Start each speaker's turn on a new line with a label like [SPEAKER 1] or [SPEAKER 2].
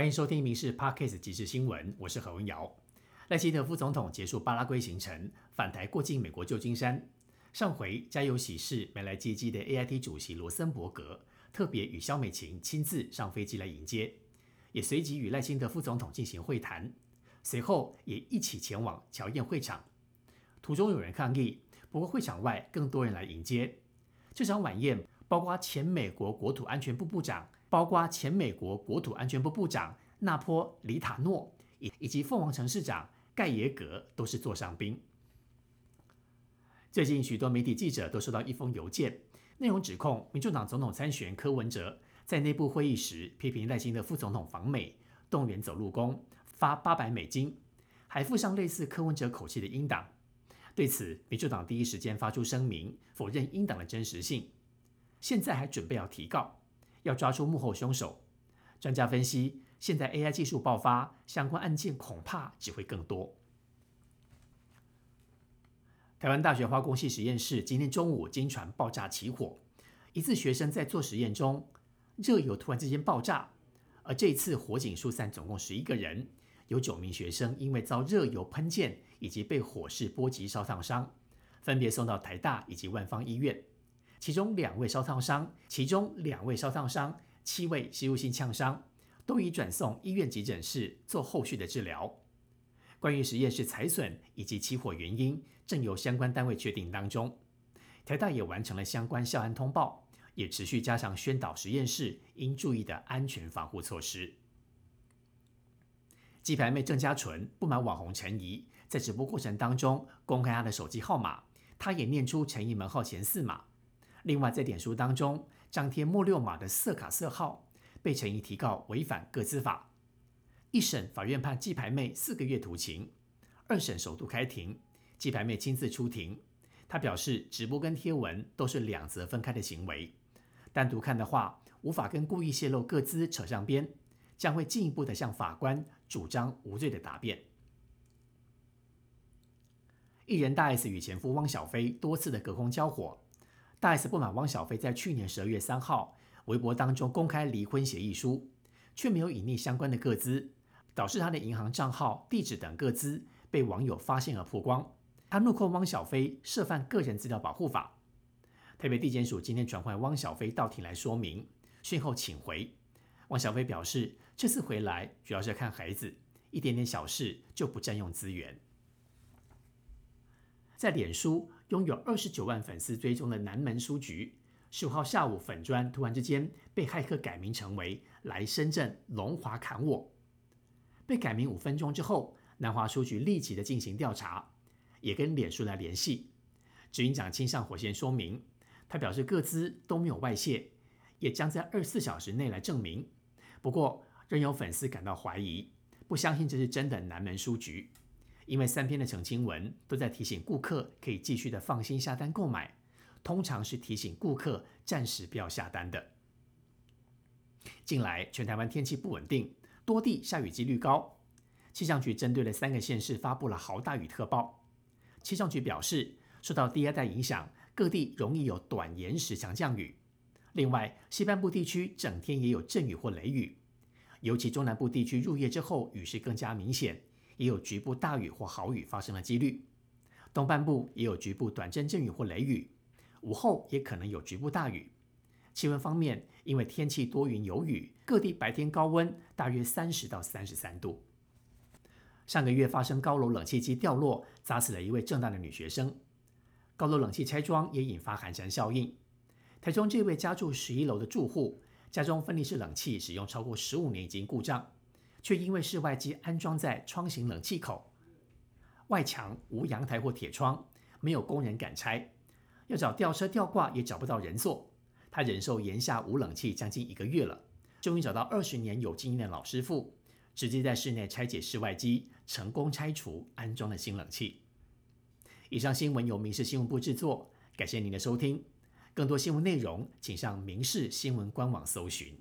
[SPEAKER 1] 欢迎收听《民事 Podcast 即时新闻》，我是何文瑶。赖清德副总统结束巴拉圭行程，返台过境美国旧金山。上回家有喜事没来接机的 AIT 主席罗森伯格，特别与肖美琴亲自上飞机来迎接，也随即与赖清德副总统进行会谈。随后也一起前往乔宴会场。途中有人抗议，不过会场外更多人来迎接。这场晚宴包括前美国国土安全部部长。包括前美国国土安全部部长纳波里塔诺以以及凤凰城市长盖耶格都是座上宾。最近许多媒体记者都收到一封邮件，内容指控民主党总统参选柯文哲在内部会议时批评赖清德副总统访美，动员走路工发八百美金，还附上类似柯文哲口气的英党。对此，民主党第一时间发出声明，否认英党的真实性，现在还准备要提告。要抓出幕后凶手。专家分析，现在 AI 技术爆发，相关案件恐怕只会更多。台湾大学化工系实验室今天中午经传爆炸起火，一次学生在做实验中，热油突然之间爆炸。而这次火警疏散总共十一个人，有九名学生因为遭热油喷溅以及被火势波及烧烫伤，分别送到台大以及万方医院。其中两位烧烫伤，其中两位烧烫伤，七位吸入性呛伤，都已转送医院急诊室做后续的治疗。关于实验室财损以及起火原因，正由相关单位确定当中。台大也完成了相关校安通报，也持续加强宣导实验室应注意的安全防护措施。鸡排妹郑家纯不满网红陈怡在直播过程当中公开她的手机号码，她也念出陈怡门号前四码。另外，在点书当中张贴莫六码的色卡色号，被陈怡提告违反个资法。一审法院判鸡排妹四个月徒刑，二审首度开庭，鸡排妹亲自出庭。她表示，直播跟贴文都是两则分开的行为，单独看的话，无法跟故意泄露个资扯上边，将会进一步的向法官主张无罪的答辩。艺人大 S 与前夫汪小菲多次的隔空交火。大 S 不满汪小菲在去年十二月三号微博当中公开离婚协议书，却没有隐匿相关的个资，导致他的银行账号、地址等个资被网友发现而曝光。他怒控汪小菲涉犯个人资料保护法。台北地检署今天传唤汪小菲到庭来说明，讯后请回。汪小菲表示，这次回来主要是看孩子，一点点小事就不占用资源。在脸书。拥有二十九万粉丝追踪的南门书局，十五号下午粉砖突然之间被骇客改名成为“来深圳龙华砍我”。被改名五分钟之后，南华书局立即的进行调查，也跟脸书来联系。执行长亲上火线说明，他表示各资都没有外泄，也将在二十四小时内来证明。不过，仍有粉丝感到怀疑，不相信这是真的南门书局。因为三篇的澄清文都在提醒顾客可以继续的放心下单购买，通常是提醒顾客暂时不要下单的。近来全台湾天气不稳定，多地下雨几率高，气象局针对了三个县市发布了豪大雨特报。气象局表示，受到低压带影响，各地容易有短延时强降雨。另外，西半部地区整天也有阵雨或雷雨，尤其中南部地区入夜之后雨势更加明显。也有局部大雨或豪雨发生的几率，东半部也有局部短阵阵雨或雷雨，午后也可能有局部大雨。气温方面，因为天气多云有雨，各地白天高温大约三十到三十三度。上个月发生高楼冷气机掉落，砸死了一位正大的女学生。高楼冷气拆装也引发寒蝉效应。台中这位家住十一楼的住户，家中分离式冷气使用超过十五年已经故障。却因为室外机安装在窗型冷气口，外墙无阳台或铁窗，没有工人敢拆，要找吊车吊挂也找不到人做。他忍受炎夏无冷气将近一个月了，终于找到二十年有经验的老师傅，直接在室内拆解室外机，成功拆除安装了新冷气。以上新闻由民事新闻部制作，感谢您的收听。更多新闻内容，请上民事新闻官网搜寻。